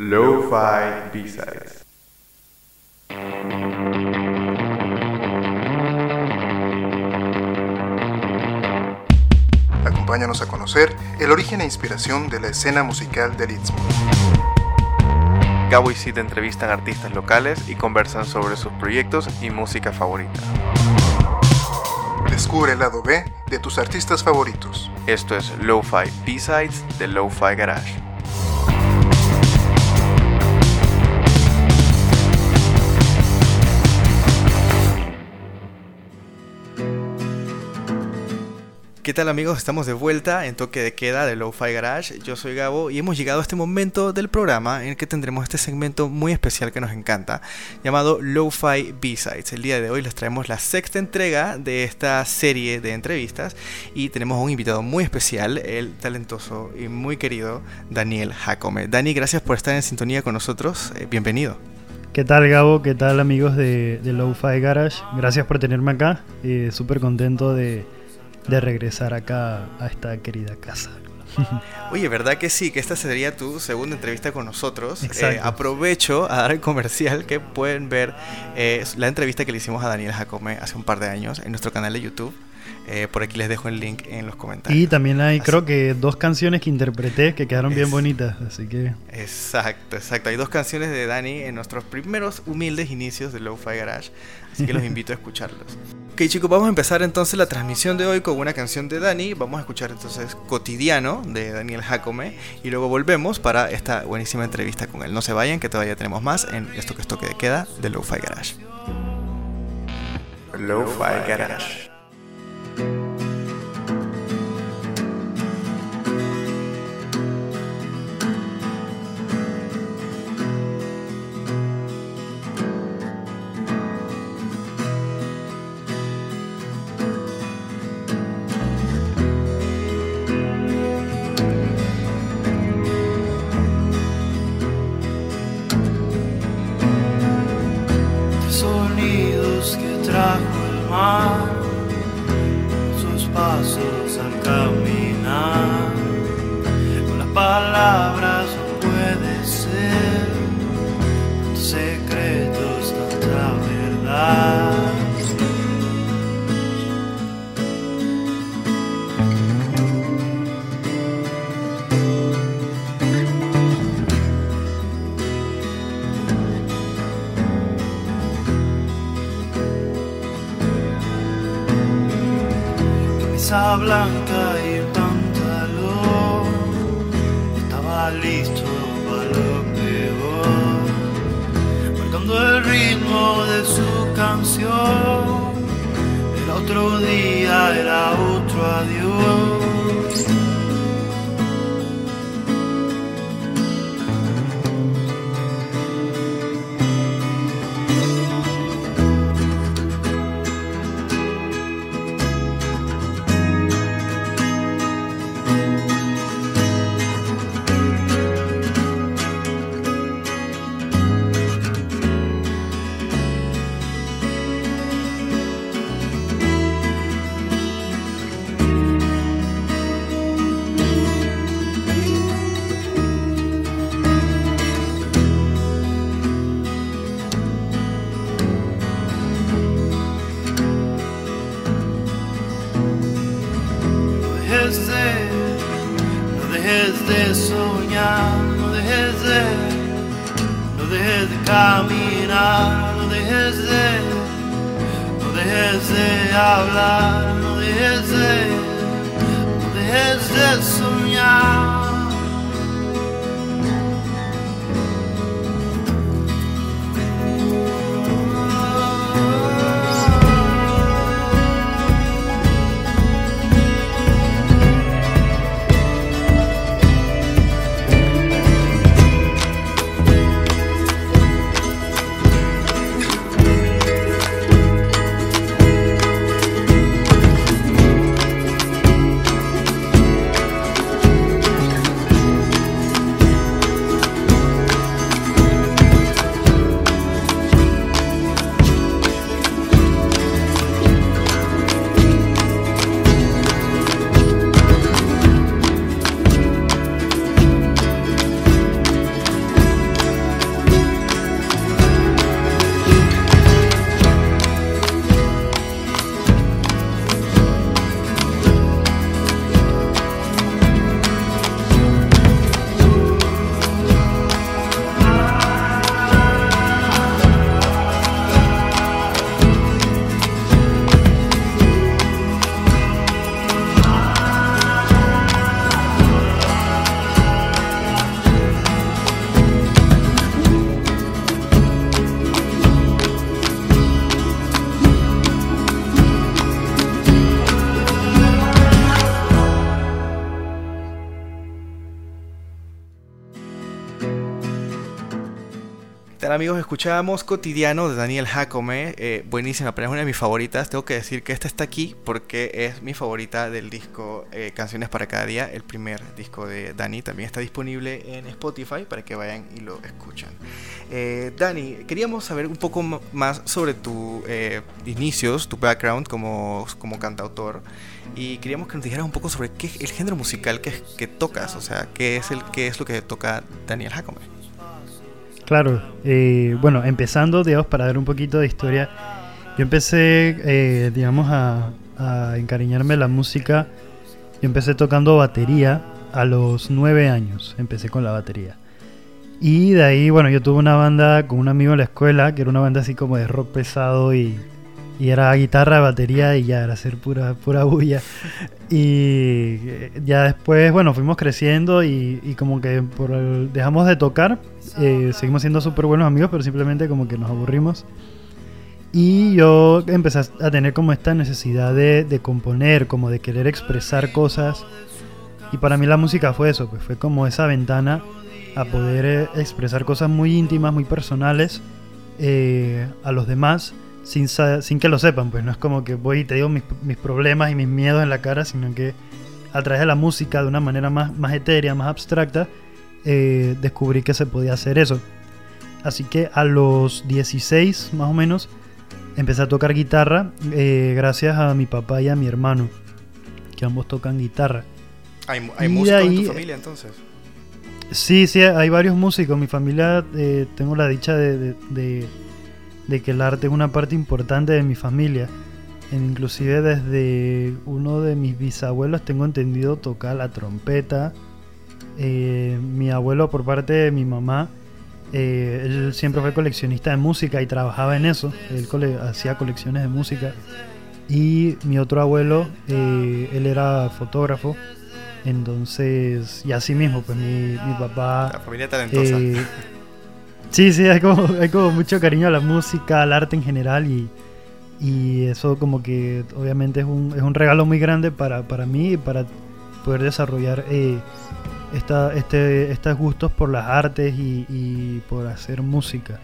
Lo-Fi B-Sides. Acompáñanos a conocer el origen e inspiración de la escena musical del Istmo. Gabo y Sid entrevistan artistas locales y conversan sobre sus proyectos y música favorita. Descubre el lado B de tus artistas favoritos. Esto es Lo-Fi B-Sides de Lo-Fi Garage. ¿Qué tal amigos? Estamos de vuelta en toque de queda de Lo-Fi Garage. Yo soy Gabo y hemos llegado a este momento del programa en el que tendremos este segmento muy especial que nos encanta, llamado Lo-Fi B-Sides. El día de hoy les traemos la sexta entrega de esta serie de entrevistas y tenemos un invitado muy especial, el talentoso y muy querido Daniel Jacome. Dani, gracias por estar en sintonía con nosotros. Eh, bienvenido. ¿Qué tal Gabo? ¿Qué tal amigos de, de Lo-Fi Garage? Gracias por tenerme acá. Eh, Súper contento de de regresar acá a esta querida casa. Oye, ¿verdad que sí? Que esta sería tu segunda entrevista con nosotros. Eh, aprovecho a dar el comercial que pueden ver eh, la entrevista que le hicimos a Daniel Jacome hace un par de años en nuestro canal de YouTube. Eh, por aquí les dejo el link en los comentarios. Y también hay, creo que dos canciones que interpreté que quedaron bien bonitas, así que... Exacto, exacto. Hay dos canciones de Dani en nuestros primeros humildes inicios de Lo-Fi Garage, así que los invito a escucharlos. Ok chicos, vamos a empezar entonces la transmisión de hoy con una canción de Dani. Vamos a escuchar entonces Cotidiano de Daniel Jacome y luego volvemos para esta buenísima entrevista con él. No se vayan, que todavía tenemos más en esto que es toque de queda de Lo-Fi Garage. Lo-Fi Garage. thank you blanca y el pantalón estaba listo para lo peor, marcando el ritmo de su canción. El otro día era otro adiós. that's tal amigos? Escuchábamos Cotidiano de Daniel Jacome, eh, buenísima, pero es una de mis favoritas. Tengo que decir que esta está aquí porque es mi favorita del disco eh, Canciones para cada día, el primer disco de Dani. También está disponible en Spotify para que vayan y lo escuchen. Eh, Dani, queríamos saber un poco más sobre tus inicios, tu background como, como cantautor. Y queríamos que nos dijeras un poco sobre qué el género musical que, que tocas, o sea, qué es, el, qué es lo que toca Daniel Jacome. Claro, eh, bueno, empezando, digamos, para dar un poquito de historia, yo empecé, eh, digamos, a, encariñarme la música. Yo empecé tocando batería a los nueve años, empecé con la batería. Y de ahí, bueno, yo tuve una banda con un amigo en la escuela, que era una banda así como de rock pesado y y era guitarra, batería y ya era hacer pura, pura bulla. Y ya después, bueno, fuimos creciendo y, como que dejamos de tocar, eh, seguimos siendo súper buenos amigos, pero simplemente como que nos aburrimos. Y yo empecé a tener como esta necesidad de, de componer, como de querer expresar cosas. Y para mí la música fue eso, pues fue como esa ventana a poder eh, expresar cosas muy íntimas, muy personales eh, a los demás sin, que lo sepan, pues no es como que voy y te digo mis, problemas y mis miedos en la cara, sino que a través de la música, de una manera más, más etérea, más abstracta, eh, descubrí que se podía hacer eso. Así que a los 16 más o menos empecé a tocar guitarra eh, gracias a mi papá y a mi hermano, que ambos tocan guitarra. ¿Hay, músicos en tu familia entonces? Sí, sí, hay varios músicos. Mi familia, eh, tengo la dicha de de que el arte es una parte importante de mi familia. Inclusive desde uno de mis bisabuelos tengo entendido tocar la trompeta. Eh, mi abuelo por parte de mi mamá, eh, él siempre fue coleccionista de música y trabajaba en eso. Él hacía colecciones de música. Y mi otro abuelo, eh, él era fotógrafo. Entonces, y así mismo, pues mi, mi papá... La familia talentosa. Sí, sí, hay como, hay como mucho cariño a la música, al arte en general y, y eso como que obviamente es un, es un regalo muy grande para, para mí y para poder desarrollar eh, esta, este, estos gustos por las artes y, por hacer música.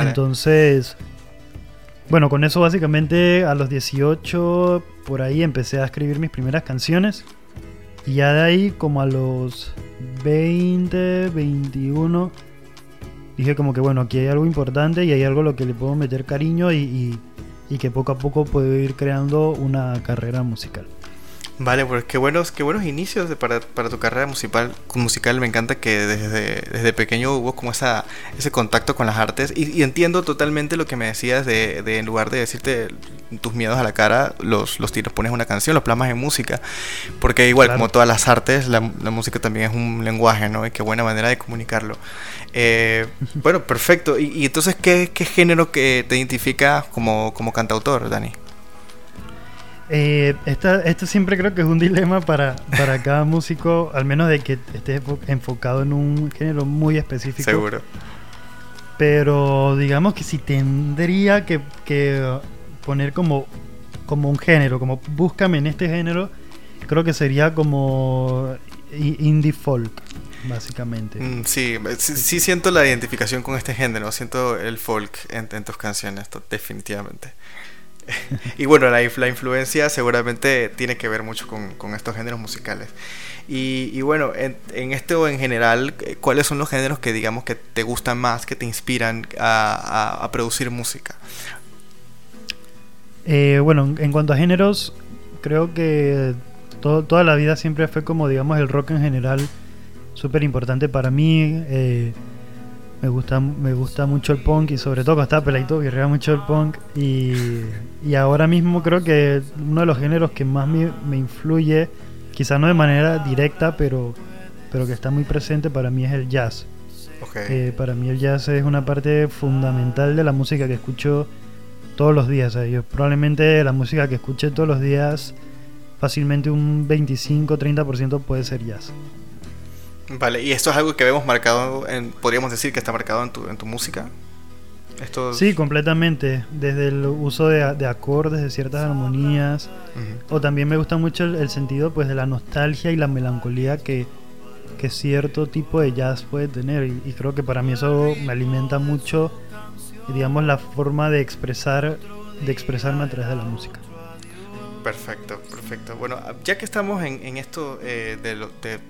Entonces, bueno, con eso básicamente a los 18 por ahí empecé a escribir mis primeras canciones. Y ya de ahí como a los 20, 21 dije como que bueno, aquí hay algo importante y hay algo a lo que le puedo meter cariño y, y que poco a poco puedo ir creando una carrera musical. Vale, pues qué buenos, qué buenos inicios para, para, tu carrera musical, musical. Me encanta que desde, desde pequeño hubo como esa, ese contacto con las artes. Y, entiendo totalmente lo que me decías de, de, en lugar de decirte tus miedos a la cara, los, los tiros, pones una canción, los plasmas en música. Porque igual, como todas las artes, la, la, música también es un lenguaje, ¿no? Y qué buena manera de comunicarlo. Eh, bueno, perfecto. ¿Y, y entonces ¿qué, qué, género que te identifica como, como cantautor, Dani? Eh, esto siempre creo que es un dilema para, para cada músico, al menos de que esté enfocado en un género muy específico. Seguro. Pero digamos que si tendría que, poner como, como un género, como búscame en este género, creo que sería como indie folk, básicamente. Mm, sí, sí, siento la identificación con este género, siento el folk en, en tus canciones, definitivamente. y bueno, la, la, influencia seguramente tiene que ver mucho con, estos géneros musicales. Y, bueno, en, en, este o en general, ¿cuáles son los géneros que digamos que te gustan más, que te inspiran a, producir música? Eh, bueno, en cuanto a géneros, creo que toda la vida siempre fue como, digamos, el rock en general súper importante para mí. Eh, me gusta, me gusta mucho el punk y sobre todo cuando estaba peladito guerrea mucho el punk y, y, ahora mismo creo que uno de los géneros que más me, me influye, quizás no de manera directa, pero, pero que está muy presente para mí es el jazz. Eh, para mí el jazz es una parte fundamental de la música que escucho todos los días. yo probablemente la música que escuché todos los días, fácilmente un 25-30% puede ser jazz. Vale, ¿y esto es algo que vemos marcado, en, podríamos decir que está marcado en tu, en tu música? Esto Sí, completamente. Desde el uso de, acordes, de ciertas armonías. O también me gusta mucho el, sentido pues de la nostalgia y la melancolía que, que cierto tipo de jazz puede tener y, y creo que para mí eso me alimenta mucho digamos la forma de expresar de expresarme a través de la música Perfecto, perfecto. Bueno, ya que estamos en, en esto eh, de, lo, de,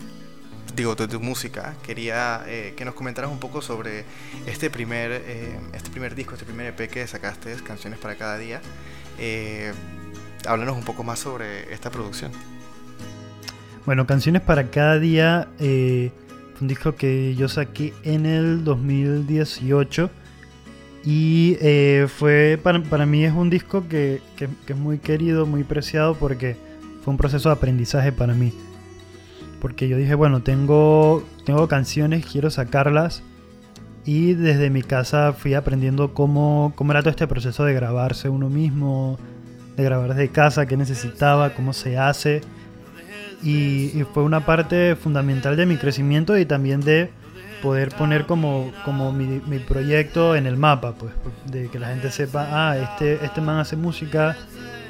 digo, de tu música, quería eh, que nos comentaras un poco sobre este primer, eh, este primer disco, este primer EP que sacaste, Canciones para cada día. Háblanos un poco más sobre esta producción. Bueno, Canciones para cada día fue un disco que yo saqué en el 2018 y eh, fue para, para mí es un disco que, que- que es muy querido, muy preciado porque fue un proceso de aprendizaje para mí. Porque yo dije, bueno, tengo, tengo canciones, quiero sacarlas. Y desde mi casa fui aprendiendo cómo, cómo era todo este proceso de grabarse uno mismo, de grabar desde casa, qué necesitaba, cómo se hace. Y, y fue una parte fundamental de mi crecimiento y también de poder poner como, como mi, mi proyecto en el mapa, pues, de que la gente sepa, ah, este, este man hace música,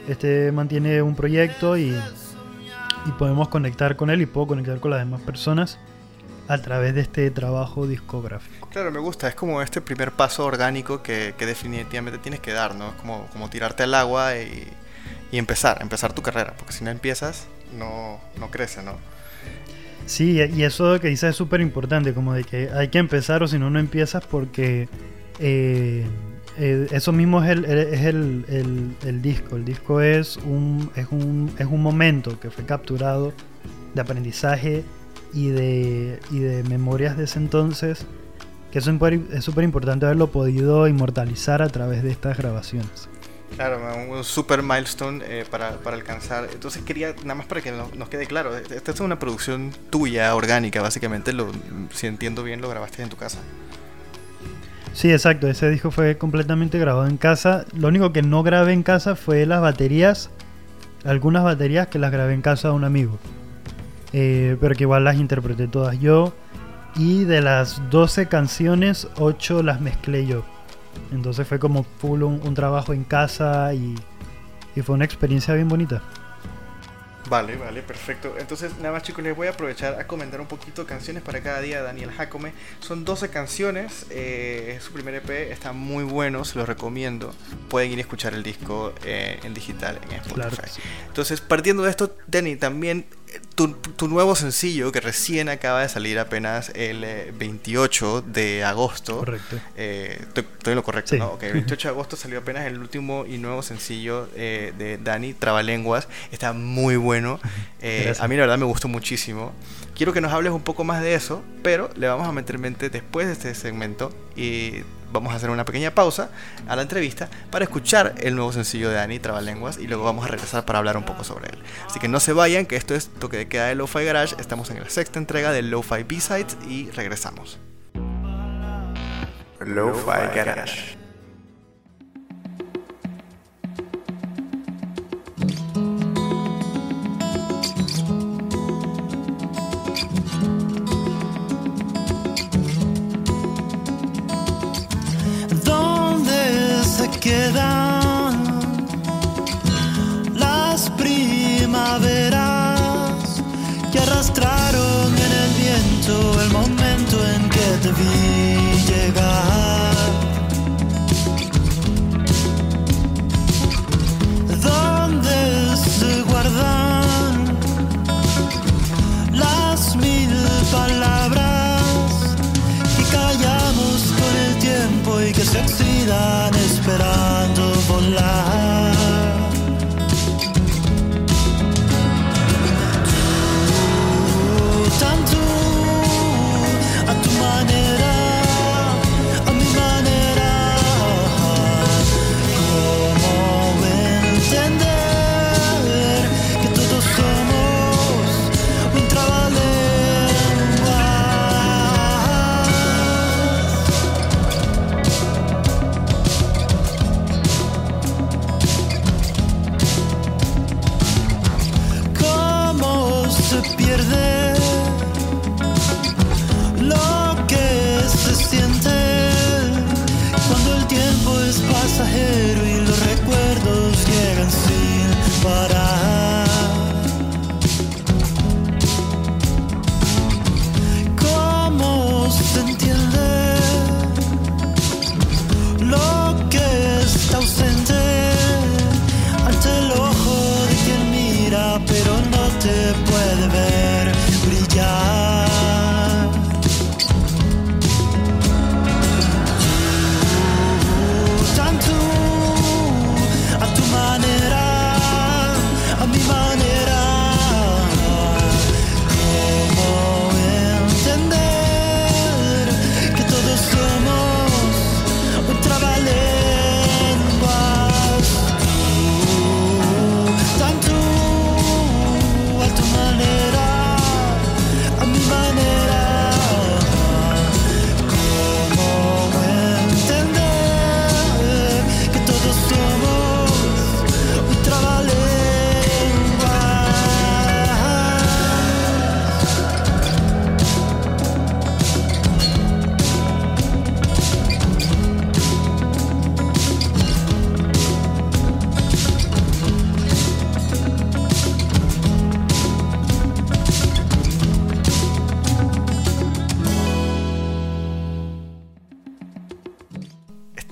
este man tiene un proyecto y, y podemos conectar con él y puedo conectar con las demás personas a través de este trabajo discográfico. Claro, me gusta, es como este primer paso orgánico que, que definitivamente tienes que dar, ¿no? Es como, como tirarte al agua y, y empezar, empezar tu carrera, porque si no empiezas, no, no crece, ¿no? Sí, y eso que dices es súper importante, como de que hay que empezar o si no, no empiezas porque eh, eh, eso mismo es, el, es el, el- disco. El disco es un, es, un, es un momento que fue capturado de aprendizaje y de, y de memorias de ese entonces, que es súper importante haberlo podido inmortalizar a través de estas grabaciones. Claro, un super milestone eh, para, para alcanzar. Entonces quería, nada más para que no- nos quede claro, esta es una producción tuya, orgánica, básicamente, lo, si entiendo bien, lo grabaste en tu casa. Sí, exacto. Ese disco fue completamente grabado en casa. Lo único que no grabé en casa fue las baterías. Algunas baterías que las grabé en casa de un amigo. Eh, pero que igual las interpreté todas yo. Y de las 12 canciones, 8 las mezclé yo. Entonces fue como full un, un trabajo en casa y, y fue una experiencia bien bonita. Vale, vale, perfecto. Entonces, nada más chicos, les voy a aprovechar a comentar un poquito canciones para cada día de Daniel Jacome. Son 12 canciones, eh, es su primer EP, está muy bueno, se los recomiendo. Pueden ir a escuchar el disco eh, en digital en Spotify. Claro. Entonces, partiendo de esto, Dani, también tu, tu nuevo sencillo que recién acaba de salir apenas el eh, 28 de agosto. Correcto. Eh, estoy, estoy en lo correcto, Sí. ¿no? Ok, el 28 de agosto salió apenas el último y nuevo sencillo eh, de Dani, Trabalenguas. Está muy bueno. Eh, a mí la verdad me gustó muchísimo. Quiero que nos hables un poco más de eso, pero le vamos a meter mente después de este segmento y vamos a hacer una pequeña pausa a la entrevista para escuchar el nuevo sencillo de Dani, Trabalenguas, y luego vamos a regresar para hablar un poco sobre él. Así que no se vayan, que esto es Toque de Queda de Lo-Fi Garage. Estamos en la sexta entrega del Lo-Fi B-Sides y regresamos. Lo-Fi Garage. pierde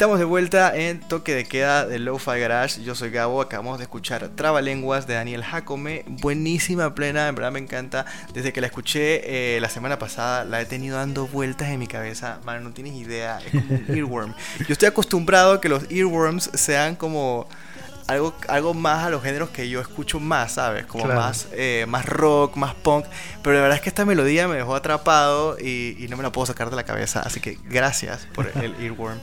Estamos de vuelta en Toque de Queda de Lo-Fi Garage. Yo soy Gabo. Acabamos de escuchar Trabalenguas de Daniel Jacome. Buenísima, plena. En verdad me encanta. Desde que la escuché eh, la semana pasada, la he tenido dando vueltas en mi cabeza. Man, no tienes idea. Es como un earworm. Yo estoy acostumbrado a que los earworms sean como algo, algo más a los géneros que yo escucho más, ¿sabes? Como Claro. más, eh, más rock, más punk. Pero la verdad es que esta melodía me dejó atrapado y, y no me la puedo sacar de la cabeza. Así que gracias por el earworm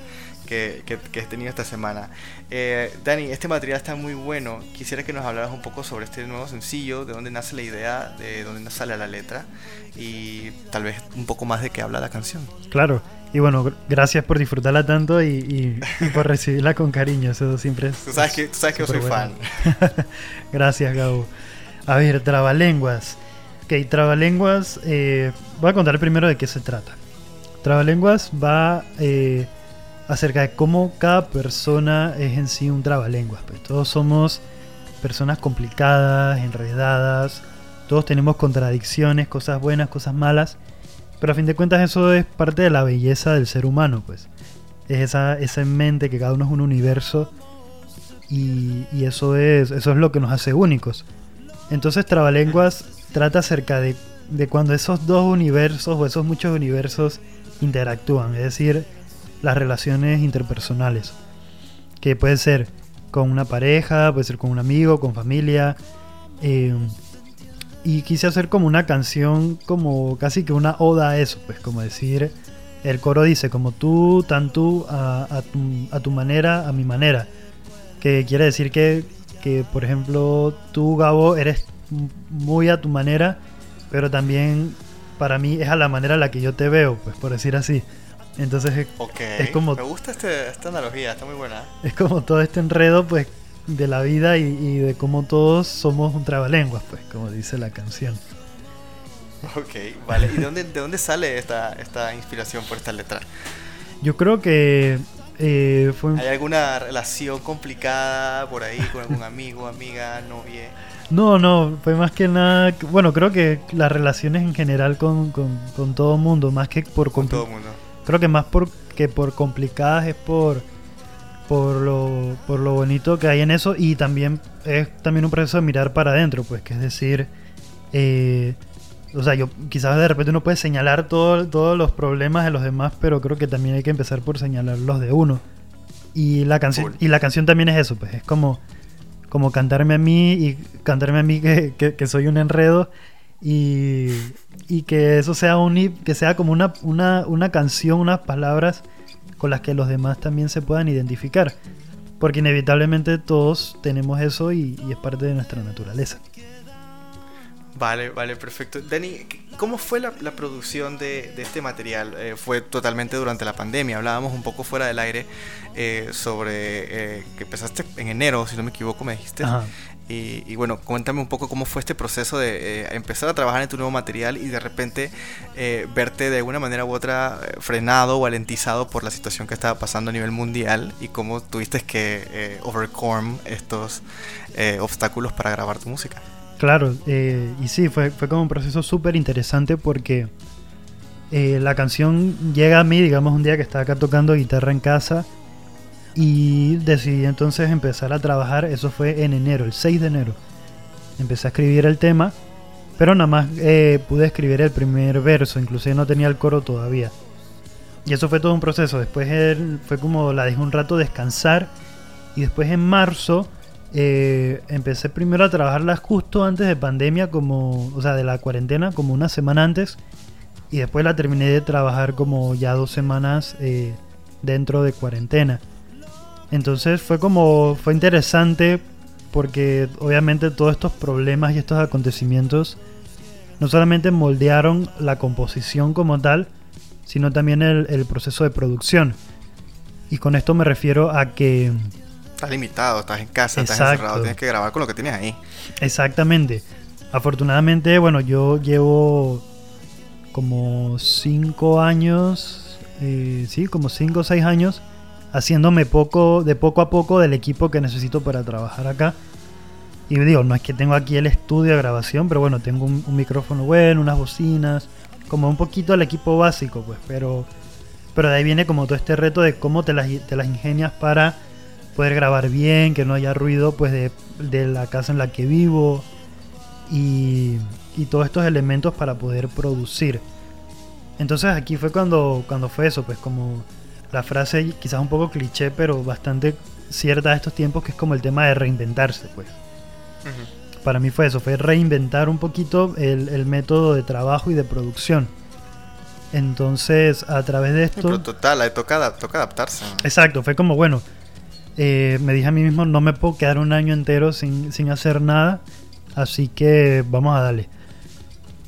que, que- que he tenido esta semana. Eh, Dani, este material está muy bueno. Quisiera que nos hablaras un poco sobre este nuevo sencillo, de dónde nace la idea, de dónde sale la letra y tal vez un poco más de qué habla la canción. Claro. Y bueno, gr- gracias por disfrutarla tanto y, y- y por recibirla con cariño. Eso siempre es. Tú sabes que, tú sabes que yo soy fan. superbueno. Gracias, Gabo. A ver, Trabalenguas. Ok, Trabalenguas. eh, voy a contar primero de qué se trata. Trabalenguas va eh, acerca de cómo cada persona es en sí un trabalenguas. Pues todos somos personas complicadas, enredadas. Todos tenemos contradicciones, cosas buenas, cosas malas. Pero a fin de cuentas eso es parte de la belleza del ser humano, pues. Es esa, esa mente que cada uno es un universo y, y eso, es, eso es lo que nos hace únicos. Entonces Trabalenguas trata acerca de, de cuando esos dos universos o esos muchos universos interactúan, es decir, las relaciones interpersonales, que puede ser con una pareja, puede ser con un amigo, con familia. eh, y quise hacer como una canción, como casi que una oda a eso, pues como decir, el coro dice, como tú, tan tú, a, a tu, a tu manera, a mi manera. Que quiere decir que, que, por ejemplo, tú, Gabo, eres muy a tu manera, pero también para mí es a la manera en la que yo te veo, pues por decir así. Entonces es, Ok. Es como- Me gusta este- esta analogía, está muy buena. es como todo este enredo, pues, de la vida y, y de cómo todos somos un trabalenguas, pues, como dice la canción. Ok, vale. ¿Y de dónde, de dónde sale esta, esta inspiración por esta letra? Yo creo que eh, fue... ¿Hay alguna relación complicada por ahí con algún amigo, amiga, novia? No, no, fue más que nada... Bueno, creo que las relaciones en general con, con, con todo mundo, más que por... Con todo mundo. Creo que más por, que por complicadas es por, por, lo, por lo bonito que hay en eso y también es también un proceso de mirar para adentro, pues que es decir, eh, o sea, yo quizás de repente uno puede señalar todo- todos los problemas de los demás, pero creo que también hay que empezar por señalar los de uno. Y la canción, Cool. y la canción también es eso, pues es como, como cantarme a mí y cantarme a mí que, que- que soy un enredo y, y que eso sea un que sea como una, una, una canción, unas palabras con las que los demás también se puedan identificar. Porque inevitablemente todos tenemos eso y, y es parte de nuestra naturaleza. Vale, vale, perfecto. Dani, ¿cómo fue la, la producción de, de este material? Eh, fue totalmente durante la pandemia. Hablábamos un poco fuera del aire eh, sobre eh, que empezaste en enero, si no me equivoco, me dijiste. Ajá. Y, bueno, cuéntame un poco cómo fue este proceso de eh, empezar a trabajar en tu nuevo material y de repente eh, verte de alguna manera u otra eh, frenado o alentizado por la situación que estaba pasando a nivel mundial y cómo tuviste que overcome estos obstáculos para grabar tu música. Claro, y sí, fue, fue como un proceso súper interesante porque la canción llega a mí, digamos, un día que estaba acá tocando guitarra en casa y decidí entonces empezar a trabajar, eso fue en enero, el 6 de enero. Empecé a escribir el tema, pero nada más eh, pude escribir el primer verso, inclusive no tenía el coro todavía. Y eso fue todo un proceso, después él- fue como la dejé un rato descansar y después en marzo eh, empecé primero a trabajarlas justo antes de pandemia, como, o sea, de la cuarentena, como una semana antes. Y después la terminé de trabajar como ya dos semanas eh, dentro de cuarentena. Entonces fue como, fue interesante porque obviamente todos estos problemas y estos acontecimientos no solamente moldearon la composición como tal, sino también el, el proceso de producción. Y con esto me refiero a que Estás limitado, estás en casa, estás encerrado, tienes que grabar con lo que tienes ahí. Exactamente. Afortunadamente, bueno, yo llevo como 5 años, eh, sí, como 5 o 6 años, haciéndome poco, de poco a poco del equipo que necesito para trabajar acá. Y digo, no es que tengo aquí el estudio de grabación, pero bueno, tengo un, micrófono bueno, unas bocinas, como un poquito el equipo básico, pues, pero, Pero de ahí viene como todo este reto de cómo te las, te las ingenias para poder grabar bien, que no haya ruido pues de, de la casa en la que vivo y, y todos estos elementos para poder producir. Entonces aquí fue cuando, cuando fue eso, pues como la frase quizás un poco cliché, pero bastante cierta de estos tiempos, que es como el tema de reinventarse, pues. Para mí fue eso, fue reinventar un poquito el, el método de trabajo y de producción. Entonces, a través de esto... Pero total, toca, toca adaptarse. Exacto, fue como, bueno, eh, me dije a mí mismo, no me puedo quedar un año entero sin, sin hacer nada, así que vamos a darle.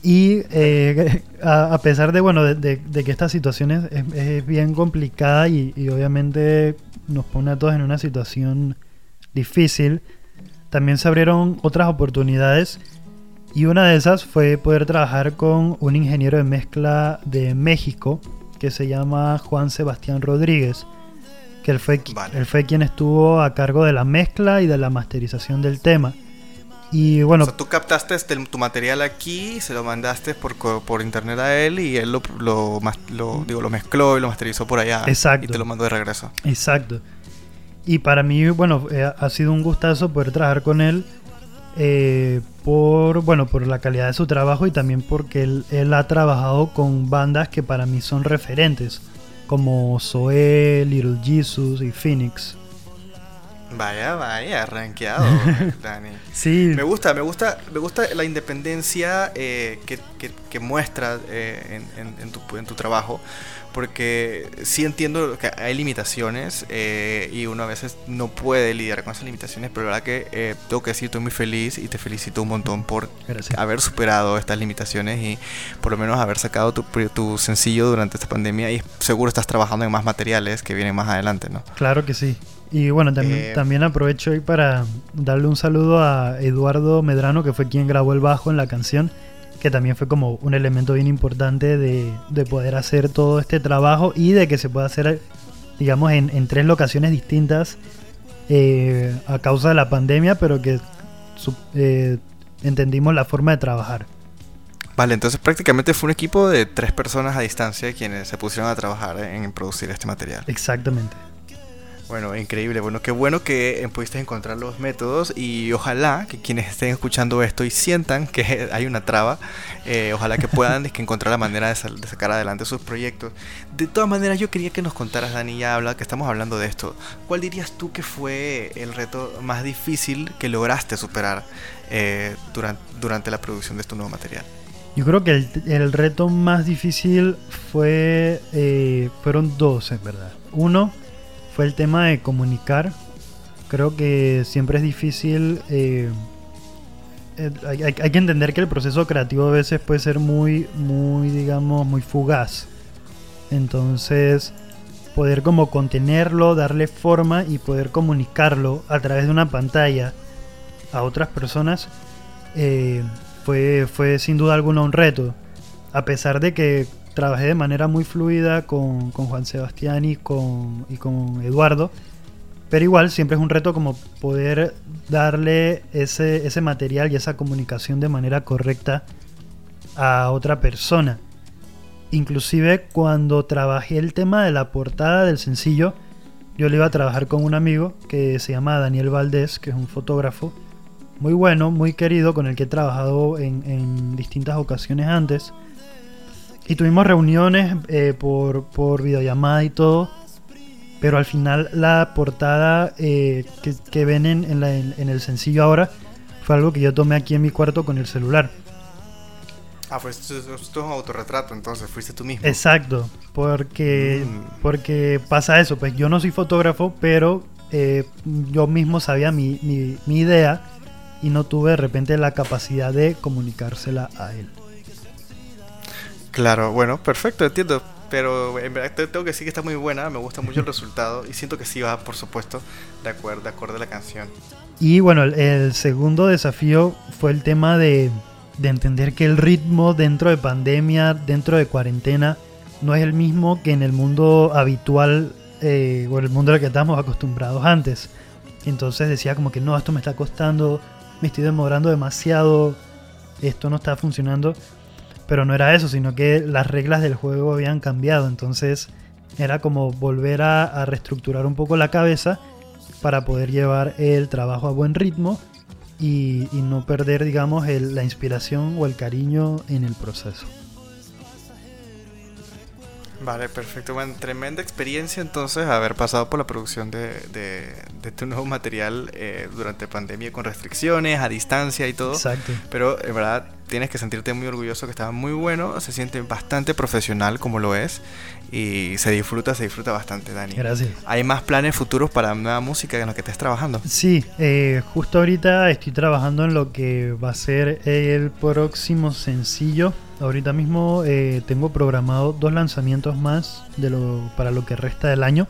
Y eh, a, a pesar de, bueno, de, de- de que esta situación es, es- es bien complicada y, y obviamente nos pone a todos en una situación difícil, también se abrieron otras oportunidades y una de esas fue poder trabajar con un ingeniero de mezcla de México que se llama Juan Sebastián Rodríguez, que él fue, Vale. él fue quien estuvo a cargo de la mezcla y de la masterización del tema. Y bueno, o sea, tú captaste este- tu material aquí, se lo mandaste por, por internet a él y él lo, lo, digo, lo mezcló y lo masterizó por allá. Exacto. Y te lo mandó de regreso. Exacto. Y para mí, bueno, eh, ha sido un gustazo poder trabajar con él eh, por, bueno, por la calidad de su trabajo y también porque él, él ha trabajado con bandas que para mí son referentes, como Zoé, Little Jesus y Phoenix. Vaya, vaya, rankeado, Dani. Sí, Me gusta, me gusta, me gusta la independencia eh, que, que, que muestras eh, en, en- en tu, en tu trabajo, porque sí entiendo que hay limitaciones eh, y uno a veces no puede lidiar con esas limitaciones, pero la verdad que eh, tengo que decir, estoy muy feliz y te felicito un montón por Gracias. haber superado estas limitaciones y por lo menos haber sacado tu, tu sencillo durante esta pandemia y seguro estás trabajando en más materiales que vienen más adelante, ¿no? Claro que sí. Y bueno, también, Eh, también aprovecho hoy para darle un saludo a Eduardo Medrano, que fue quien grabó el bajo en la canción, que también fue como un elemento bien importante de, de poder hacer todo este trabajo y de que se pueda hacer, digamos, en, en tres locaciones distintas eh, a causa de la pandemia, pero que su- eh, entendimos la forma de trabajar. Vale, entonces prácticamente fue un equipo de tres personas a distancia quienes se pusieron a trabajar en producir este material. Exactamente. Bueno, increíble. Bueno, qué bueno que eh, pudiste encontrar los métodos y ojalá que quienes estén escuchando esto y sientan que hay una traba, eh, ojalá que puedan es que encontrar la manera de, de sacar adelante sus proyectos. De todas maneras, yo quería que nos contaras, Dani, ya habla que estamos hablando de esto. ¿Cuál dirías tú que fue el reto más difícil que lograste superar eh, durante, durante la producción de este nuevo material? Yo creo que el, el reto más difícil fue fueron dos, en verdad. Uno el tema de comunicar. Creo que siempre es difícil. eh, eh, hay que entender que el proceso creativo a veces puede ser muy, muy, digamos, muy fugaz. Entonces, poder como contenerlo, darle forma y poder comunicarlo a través de una pantalla a otras personas eh, fue, fue sin duda alguna un reto. A pesar de que trabajé de manera muy fluida con, con Juan Sebastián y con, y con Eduardo, pero igual siempre es un reto como poder darle ese, ese material y esa comunicación de manera correcta a otra persona. Inclusive cuando trabajé el tema de la portada del sencillo, yo le iba a trabajar con un amigo que se llama Daniel Valdés, que es un fotógrafo muy bueno, muy querido, con el que he trabajado en, en distintas ocasiones antes. Y tuvimos reuniones eh, por, por videollamada y todo. Pero al final la portada eh, que, que ven en, en la- en- en el sencillo ahora fue algo que yo tomé aquí en mi cuarto con el celular. Ah, fue es un autorretrato, entonces fuiste tú mismo. Exacto, porque, Mm. porque pasa eso, pues yo no soy fotógrafo, pero eh, yo mismo sabía mi, mi- mi idea y no tuve de repente la capacidad de comunicársela a él. Claro, bueno, perfecto, entiendo. Pero en verdad te- tengo que decir que está muy buena, me gusta mucho el resultado y siento que sí va, por supuesto, de acuerdo, de acuerdo a la canción. Y bueno, el, segundo desafío fue el tema de, de entender que el ritmo dentro de pandemia, dentro de cuarentena, no es el mismo que en el mundo habitual eh, o el mundo al que estábamos acostumbrados antes. Entonces decía como que no, esto me está costando, me estoy demorando demasiado, esto no está funcionando. Pero no era eso, sino que las reglas del juego habían cambiado. Entonces era como volver a, reestructurar un poco la cabeza para poder llevar el trabajo a buen ritmo y, y no perder, digamos, el- la inspiración o el cariño en el proceso. Vale, perfecto. Bueno, tremenda experiencia entonces haber pasado por la producción de, de, de tu nuevo material eh, durante pandemia con restricciones, a distancia y todo. Exacto. Pero en verdad tienes que sentirte muy orgulloso que estaba muy bueno, se siente bastante profesional como lo es y se disfruta, se disfruta bastante, Dani. Gracias. ¿Hay más planes futuros para nueva música en la que estés trabajando? Sí, eh, justo ahorita estoy trabajando en lo que va a ser el próximo sencillo. Ahorita mismo eh, tengo programado dos lanzamientos más para lo que resta del año.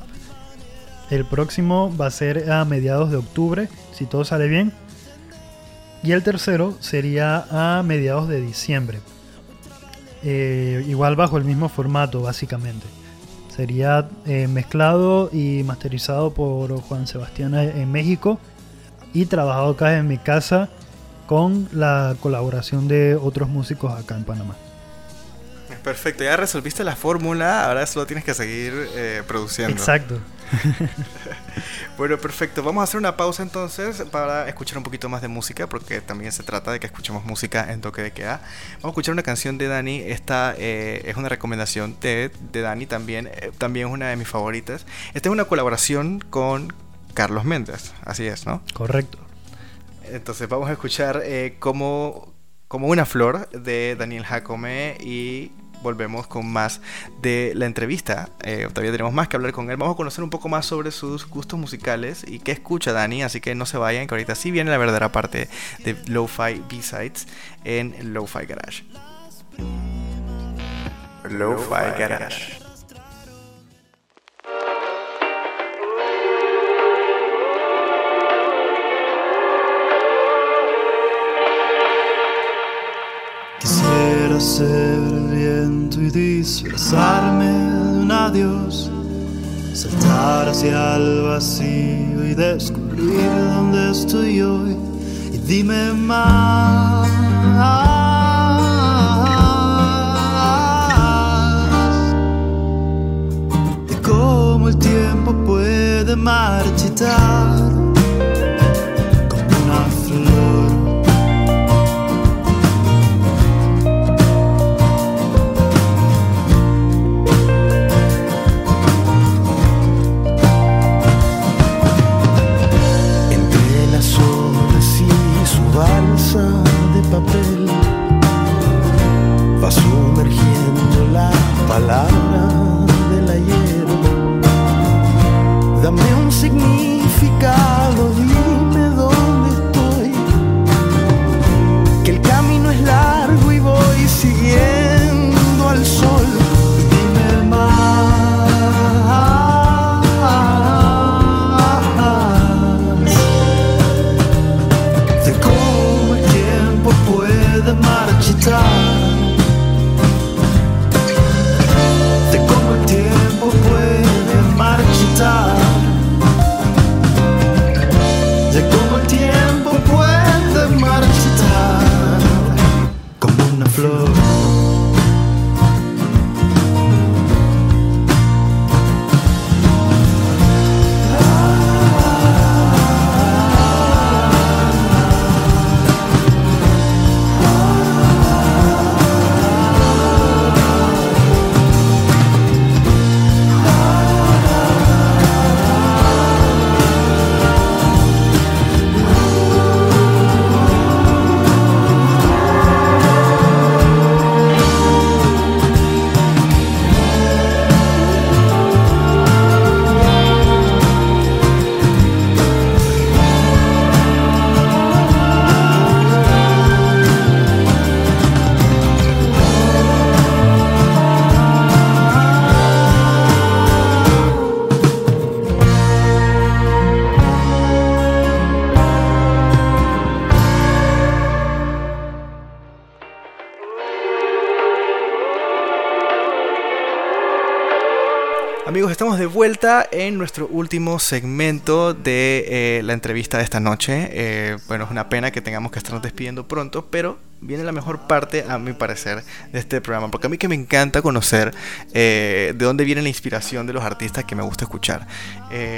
El próximo va a ser a mediados de octubre, si todo sale bien. Y el tercero sería a mediados de diciembre. Eh, igual bajo el mismo formato, básicamente. Sería eh, mezclado y masterizado por Juan Sebastián en México y trabajado acá en mi casa con la colaboración de otros músicos acá en Panamá. Perfecto, ya resolviste la fórmula, ahora solo tienes que seguir eh, produciendo. Exacto. Bueno, perfecto. Vamos a hacer una pausa entonces para escuchar un poquito más de música, porque también se trata de que escuchemos música en toque de queda. Vamos a escuchar una canción de Dani. Esta eh, es una recomendación de, de Dani también. eh, también es una de mis favoritas. Esta es una colaboración con Carlos Méndez. Así es, ¿no? Correcto. Entonces vamos a escuchar eh, como, como una flor de Daniel Jacome y volvemos con más de la entrevista. Eh, todavía tenemos más que hablar con él. Vamos a conocer un poco más sobre sus gustos musicales y qué escucha Dani. Así que no se vayan, que ahorita sí viene la verdadera parte de Lo-Fi B-Sides en Lo-Fi Garage. Lo-Fi Garage. Quisiera ser el viento y disfrazarme de un adiós, saltar hacia el vacío y descubrir dónde estoy hoy. Y dime más de cómo el tiempo puede marchitar va sumergiendo la palabra del ayer. Dame un significado, estamos de vuelta en nuestro último segmento de eh, la entrevista de esta noche. Eh, bueno, es una pena que tengamos que estarnos despidiendo pronto, pero viene la mejor parte, a mi parecer, de este programa. Porque a mí que me encanta conocer eh, de dónde viene la inspiración de los artistas que me gusta escuchar.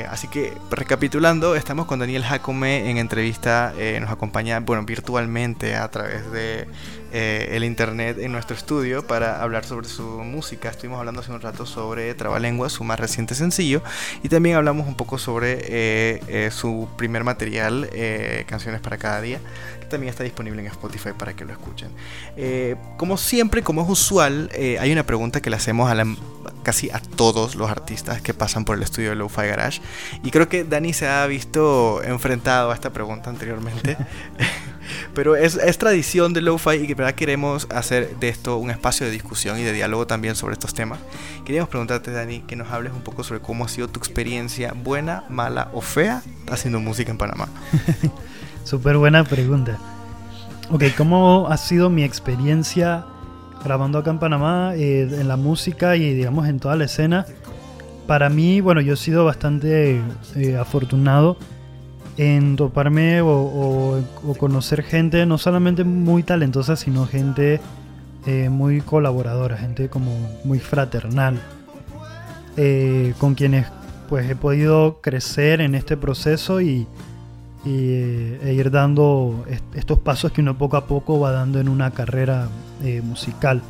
Así que, recapitulando, estamos con Daniel Jacome en entrevista. Nos acompaña, bueno, virtualmente a través de el internet en nuestro estudio para hablar sobre su música. Estuvimos hablando hace un rato sobre Trabalengua, su más reciente sencillo. Y también hablamos un poco sobre su primer material, Canciones para cada día también está disponible en Spotify para que lo escuchen. Eh, como siempre, como es usual, eh, hay una pregunta que le hacemos a casi a todos los artistas que pasan por el estudio de Lo-Fi Garage. Y creo que Dani se ha visto enfrentado a esta pregunta anteriormente. Pero es, tradición de Lo-Fi y que verdad queremos hacer de esto un espacio de discusión y de diálogo también sobre estos temas. Queríamos preguntarte, Dani, que nos hables un poco sobre cómo ha sido tu experiencia, buena, mala o fea, haciendo música en Panamá. Súper buena pregunta. Ok, ¿cómo ha sido mi experiencia grabando acá en Panamá, eh, en la música y digamos en toda la escena? Para mí, bueno, yo he sido bastante eh, afortunado en toparme o, conocer gente no solamente muy talentosa, sino gente eh, muy colaboradora, gente como muy fraternal, con quienes pues he podido crecer en este proceso y, y, e ir dando estos pasos que uno poco a poco va dando en una carrera eh, musical.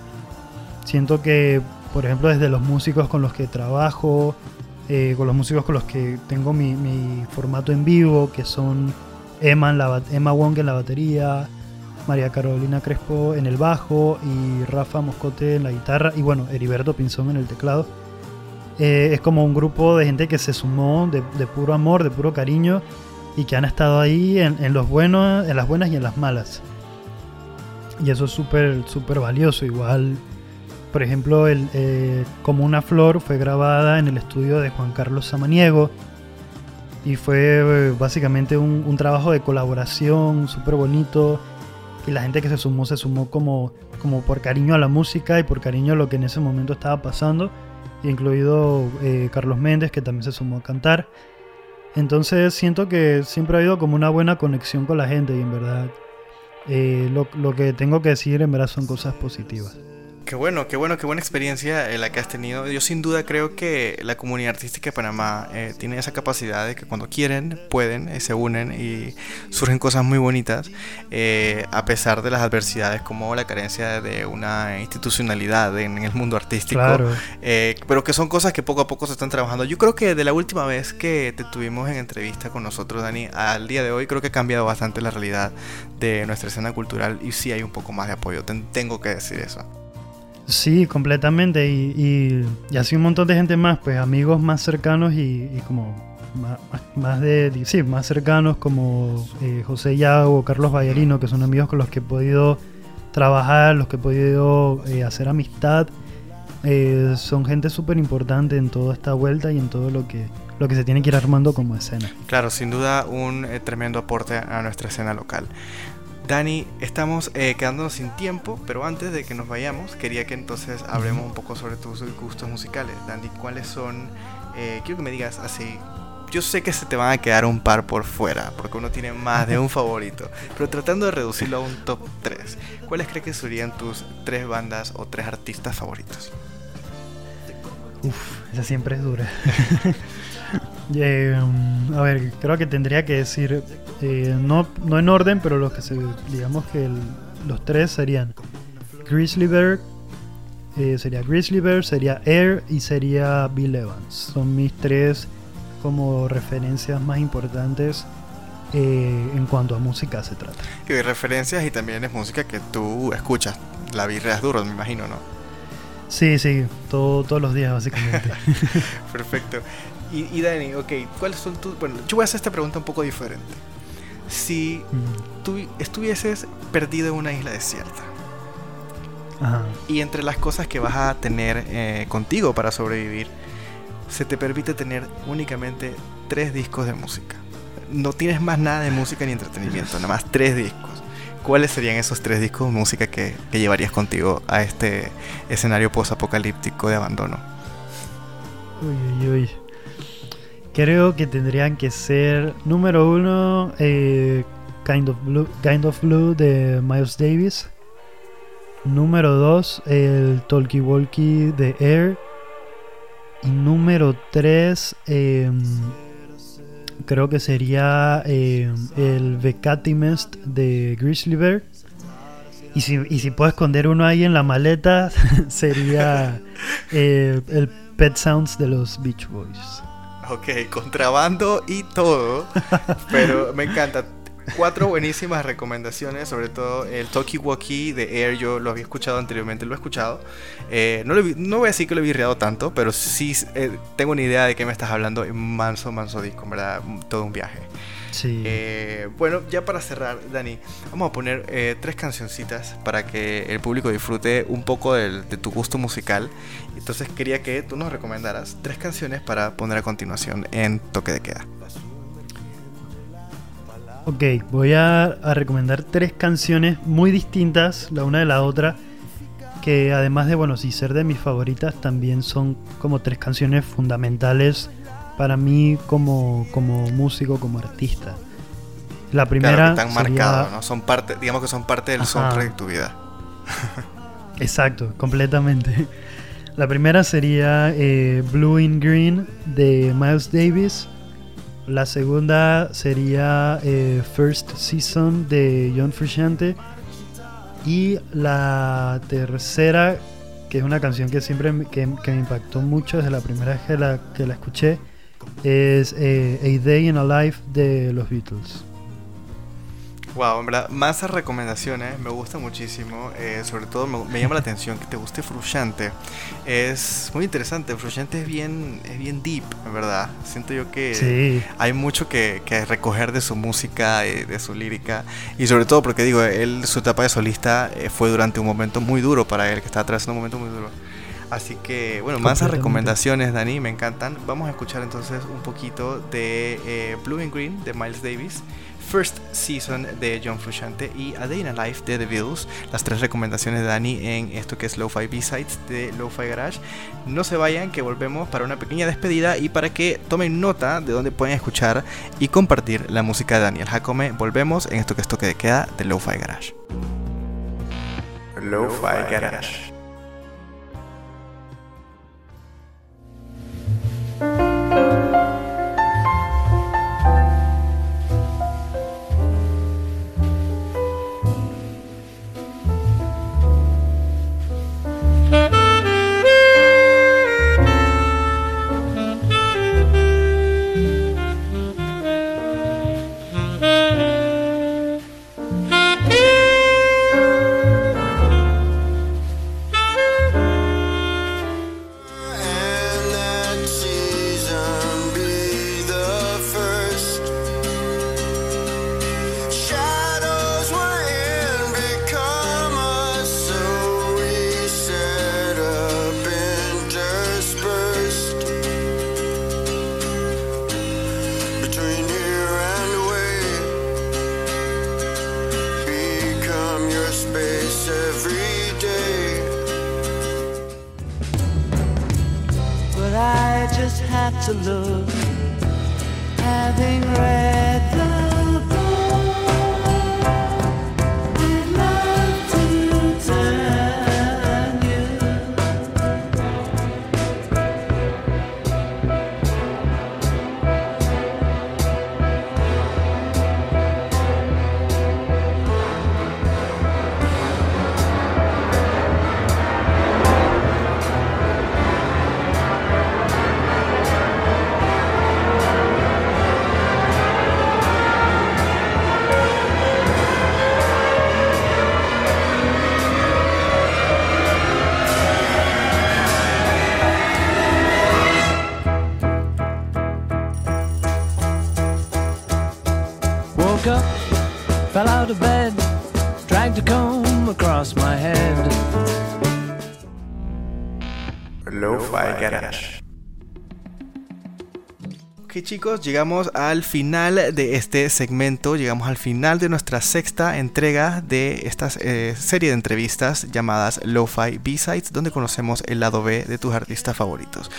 Siento que, por ejemplo, desde los músicos con los que trabajo, eh, con los músicos con los que tengo mi, formato en vivo, que son Emma, Emma Wong en la batería, María Carolina Crespo en el bajo y Rafa Moscote en la guitarra y bueno, Heriberto Pinzón en el teclado. Eh, es como un grupo de gente que se sumó de, de puro amor, de puro cariño y que han estado ahí en, los buenos, en las buenas y en las malas. Y eso es súper, súper valioso. Igual, por ejemplo, el, eh, Como una flor fue grabada en el estudio de Juan Carlos Samaniego. Y fue eh, básicamente un, trabajo de colaboración súper bonito. Y la gente que se sumó se sumó como, como por cariño a la música y por cariño a lo que en ese momento estaba pasando. Incluido eh, Carlos Méndez, que también se sumó a cantar. Entonces siento que siempre ha habido como una buena conexión con la gente y en verdad eh, lo, lo, que tengo que decir en verdad son cosas positivas. Qué bueno, qué bueno, qué buena experiencia eh, la que has tenido. Yo sin duda creo que la comunidad artística de Panamá eh, tiene esa capacidad de que cuando quieren, pueden, eh, se unen y surgen cosas muy bonitas, a pesar de las adversidades como la carencia de una institucionalidad en, el mundo artístico, pero que son cosas que poco a poco se están trabajando. Yo creo que de la última vez que te tuvimos en entrevista con nosotros, Dani, al día de hoy creo que ha cambiado bastante la realidad de nuestra escena cultural y sí hay un poco más de apoyo, tengo que decir eso. Sí, completamente. Y, y, así un montón de gente más, pues amigos más cercanos y, como más, de, sí, más cercanos como eh, José Yago, Carlos Ballarino, que son amigos con los que he podido trabajar, los que he podido eh, hacer amistad. Eh, son gente súper importante en toda esta vuelta y en todo lo que, lo que se tiene que ir armando como escena. Claro, sin duda un tremendo aporte a nuestra escena local. Dani, estamos eh, quedándonos sin tiempo, pero antes de que nos vayamos, quería que entonces hablemos un poco sobre tus gustos musicales. Dani, ¿cuáles son? Eh, quiero que me digas así. Yo sé que se te van a quedar un par por fuera, porque uno tiene más de un favorito, pero tratando de reducirlo a un top 3, ¿cuáles crees que serían tus tres bandas o tres artistas favoritos? Uf, esa siempre es dura. Um, a ver, creo que tendría que decir, eh, no, no en orden, pero los que se, digamos que los tres serían Grizzly Bear, eh, sería Grizzly Bear, sería Air y sería Bill Evans. Son mis tres como referencias más importantes eh, en cuanto a música se trata. Y referencias y también es música que tú escuchas. La birra es duro, me imagino, ¿no? Sí, sí, todo, todos los días básicamente. Perfecto. Y, Dani, ok, ¿cuáles son tus... Bueno, yo voy a hacer esta pregunta un poco diferente. Si tú estuvieses perdido en una isla desierta, y entre las cosas que vas a tener eh, contigo para sobrevivir, se te permite tener únicamente tres discos de música. No tienes más nada de música ni entretenimiento, nada más tres discos. ¿Cuáles serían esos tres discos de música que, que llevarías contigo a este escenario post-apocalíptico de abandono? Uy, uy, uy. Creo que tendrían que ser número uno, eh, kind, of Blue, kind of Blue de Miles Davis. Número 2, el Talkie Walkie de Air. Y número 3, creo que sería em, el Becatimest de Grizzly Bear. Y si, y si puedo esconder uno ahí en la maleta, sería eh, el Pet Sounds de los Beach Boys. Ok, contrabando y todo. pero me encanta cuatro buenísimas recomendaciones, sobre todo el Toki Walkie de Air, yo lo había escuchado anteriormente, lo he escuchado. Eh, no, no voy a decir que lo he virreado tanto, pero sí eh, tengo una idea de qué me estás hablando en manso, manso disco, ¿verdad? Todo un viaje. Sí. Eh, bueno, ya para cerrar, Dani, vamos a poner tres cancioncitas para que el público disfrute un poco de tu gusto musical. Entonces quería que tú nos recomendaras tres canciones para poner a continuación en Toque de Queda. Ok, voy a, recomendar tres canciones muy distintas la una de la otra, que además de, bueno, sí ser de mis favoritas, también son como tres canciones fundamentales para mí como, como músico, como artista. La primera... Claro, están marcados, ¿no? Son parte, digamos que son parte del soundtrack de tu vida. Exacto, completamente. La primera sería eh, Blue in Green de Miles Davis. La segunda sería eh, First Season de John Frusciante. Y la tercera, que es una canción que siempre me, que, me impactó mucho desde la primera vez que la, que la escuché, es eh, A Day in a Life de los Beatles. Wow, en verdad, más recomendaciones, me gusta muchísimo. Eh, sobre todo me, llama la atención que te guste Frusciante. Es muy interesante. Frusciante es bien, es bien deep, en verdad. Siento yo que hay mucho que, recoger de su música, y de su lírica. Y sobre todo porque digo, él, su etapa de solista eh, fue durante un momento muy duro para él, que está atravesando un momento muy duro. Así que, bueno, más recomendaciones, Dani, me encantan. Vamos a escuchar entonces un poquito de eh, Blue and Green de Miles Davis. First Season de John Frusciante y A Day in a Life de The Beatles. Las tres recomendaciones de Dani en esto que es Lo-Fi B-Sides de Lo-Fi Garage. No se vayan, que volvemos para una pequeña despedida y para que tomen nota de dónde pueden escuchar y compartir la música de Daniel Jacome. Volvemos en esto que es toque de queda de Lo-Fi Garage. Lo-Fi Garage. Chicos, llegamos al final de este segmento, llegamos al final de nuestra sexta entrega de esta eh, serie de entrevistas llamadas Lo-Fi B-Sides, donde conocemos el lado B de tus artistas favoritos.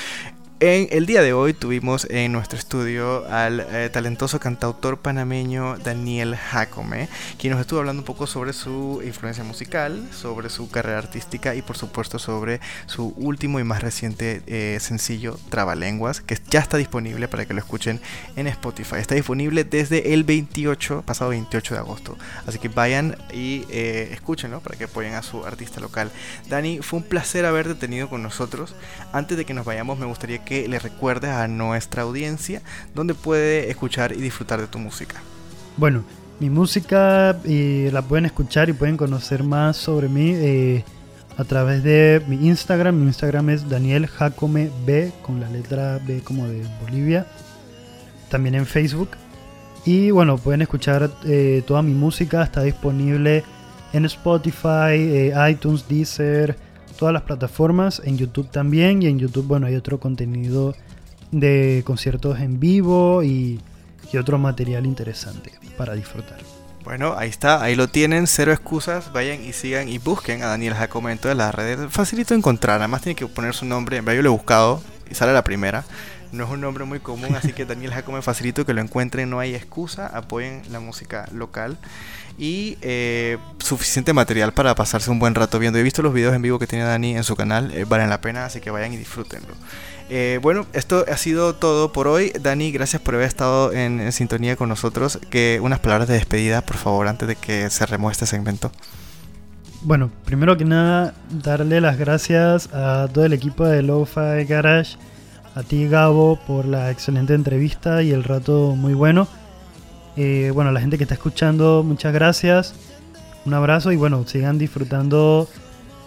En el día de hoy tuvimos en nuestro estudio al eh, talentoso cantautor panameño Daniel Jacome, quien nos estuvo hablando un poco sobre su influencia musical, sobre su carrera artística y por supuesto sobre su último y más reciente eh, sencillo Trabalenguas, que ya está disponible para que lo escuchen en Spotify. Está disponible desde el 28, pasado 28 de agosto. Así que vayan y eh, escúchenlo para que apoyen a su artista local. Dani, fue un placer haberte tenido con nosotros. Antes de que nos vayamos, me gustaría que le recuerdes a nuestra audiencia dónde puede escuchar y disfrutar de tu música. Bueno, mi música eh, la pueden escuchar y pueden conocer más sobre mí eh, a través de mi Instagram. Mi Instagram es Daniel Jacome B con la letra B como de Bolivia. También en Facebook. Y bueno, pueden escuchar eh, toda mi música. Está disponible en Spotify, iTunes, Deezer todas las plataformas, en YouTube también y en YouTube bueno hay otro contenido de conciertos en vivo y, otro material interesante para disfrutar. Bueno, ahí está, ahí lo tienen, cero excusas, vayan y sigan y busquen a Daniel Jacome en todas las redes, facilito encontrar, además tiene que poner su nombre, en yo lo he buscado y sale la primera, no es un nombre muy común, así que Daniel Jacome facilito que lo encuentren, no hay excusa, apoyen la música local y eh, suficiente material para pasarse un buen rato viendo. He visto los videos en vivo que tiene Dani en su canal, eh, valen la pena, así que vayan y disfrútenlo. Eh, bueno, esto ha sido todo por hoy. Dani, gracias por haber estado en, sintonía con nosotros. Que unas palabras de despedida, por favor, antes de que cerremos este segmento. Bueno, primero que nada, darle las gracias a todo el equipo de Lo-Fi Garage, a ti Gabo por la excelente entrevista y el rato muy bueno. Eh, bueno, a la gente que está escuchando, muchas gracias. Un abrazo y bueno, sigan disfrutando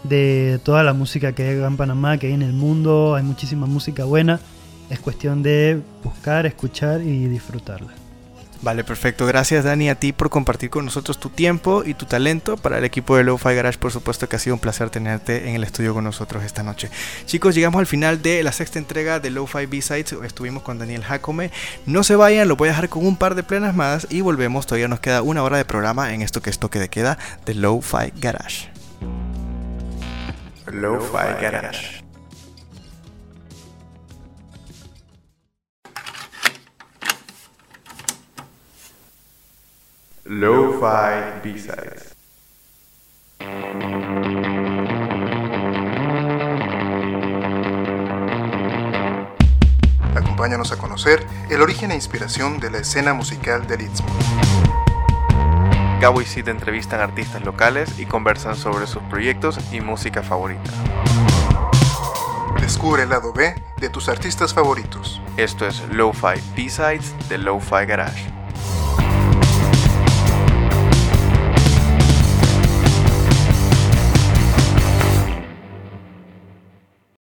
de toda la música que hay en Panamá, que hay en el mundo. Hay muchísima música buena. Es cuestión de buscar, escuchar y disfrutarla. Vale, perfecto. Gracias Dani a ti por compartir con nosotros tu tiempo y tu talento. Para el equipo de Lo-Fi Garage, por supuesto que ha sido un placer tenerte en el estudio con nosotros esta noche. Chicos, llegamos al final de la sexta entrega de Lo-Fi B-Sides. Estuvimos con Daniel Jacome. No se vayan, lo voy a dejar con un par de plenas más y volvemos. Todavía nos queda una hora de programa en esto que es toque de queda de Lo-Fi Garage. Lo-Fi Garage. Lo-Fi B-Sides. Acompáñanos a conocer el origen e inspiración de la escena musical del Istmo. Gabo y Sid entrevistan artistas locales y conversan sobre sus proyectos y música favorita. Descubre el lado B de tus artistas favoritos. Esto es Lo-Fi B-Sides de Lo-Fi Garage.